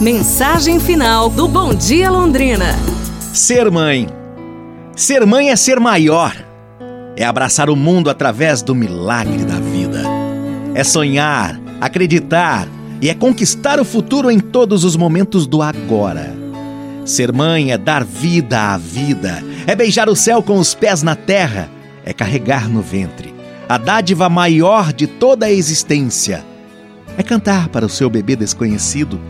Mensagem final do Bom Dia Londrina. Ser mãe. Ser mãe é ser maior. É abraçar o mundo através do milagre da vida. É sonhar, acreditar e é conquistar o futuro em todos os momentos do agora. Ser mãe é dar vida à vida, é beijar o céu com os pés na terra, é carregar no ventre a dádiva maior de toda a existência. É cantar para o seu bebê desconhecido,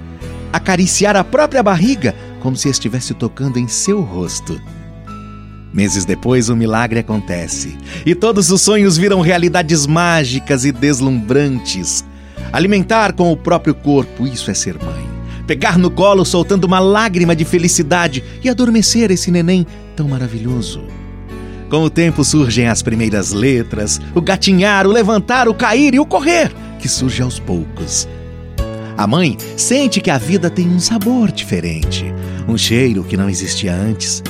acariciar a própria barriga como se estivesse tocando em seu rosto. Meses depois, o milagre acontece e todos os sonhos viram realidades mágicas e deslumbrantes. Alimentar com o próprio corpo, isso é ser mãe. Pegar no colo soltando uma lágrima de felicidade e adormecer esse neném tão maravilhoso. Com o tempo surgem as primeiras letras, o gatinhar, o levantar, o cair e o correr, que surge aos poucos. A mãe sente que a vida tem um sabor diferente, um cheiro que não existia antes.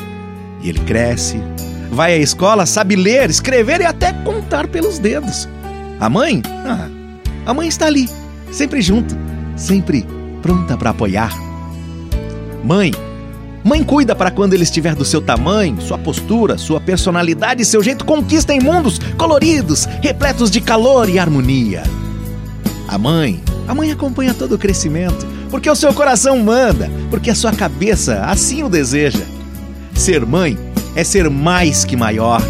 E ele cresce, vai à escola, sabe ler, escrever e até contar pelos dedos. A mãe? Ah, a mãe está ali, sempre junto, sempre pronta para apoiar. Mãe Mãe cuida para quando ele estiver do seu tamanho, sua postura, sua personalidade e seu jeito conquistem mundos coloridos, repletos de calor e harmonia. A mãe, a mãe acompanha todo o crescimento, porque o seu coração manda, porque a sua cabeça assim o deseja. Ser mãe é ser mais que maior.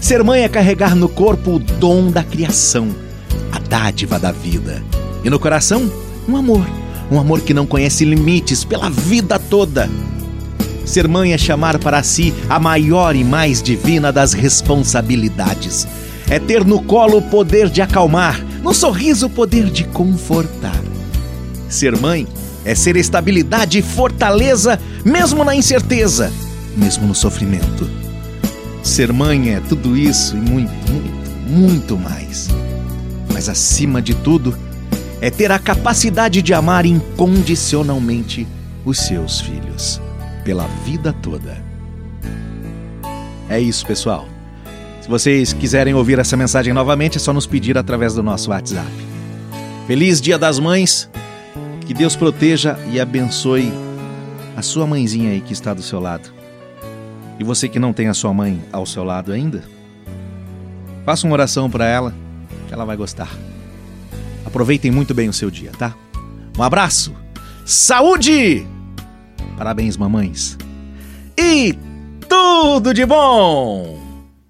Ser mãe é carregar no corpo o dom da criação, a dádiva da vida. E no coração, um amor, um amor que não conhece limites pela vida toda. Ser mãe é chamar para si a maior e mais divina das responsabilidades. É ter no colo o poder de acalmar, no sorriso o poder de confortar. Ser mãe é ser estabilidade e fortaleza, mesmo na incerteza, mesmo no sofrimento. Ser mãe é tudo isso e muito, muito, muito mais. Mas acima de tudo, é ter a capacidade de amar incondicionalmente os seus filhos pela vida toda. É isso, pessoal. Se vocês quiserem ouvir essa mensagem novamente, é só nos pedir através do nosso WhatsApp. Feliz Dia das Mães. Que Deus proteja e abençoe a sua mãezinha aí que está do seu lado. E você que não tem a sua mãe ao seu lado ainda, faça uma oração para ela, que ela vai gostar. Aproveitem muito bem o seu dia, tá? Um abraço, saúde Parabéns, mamães. E tudo de bom!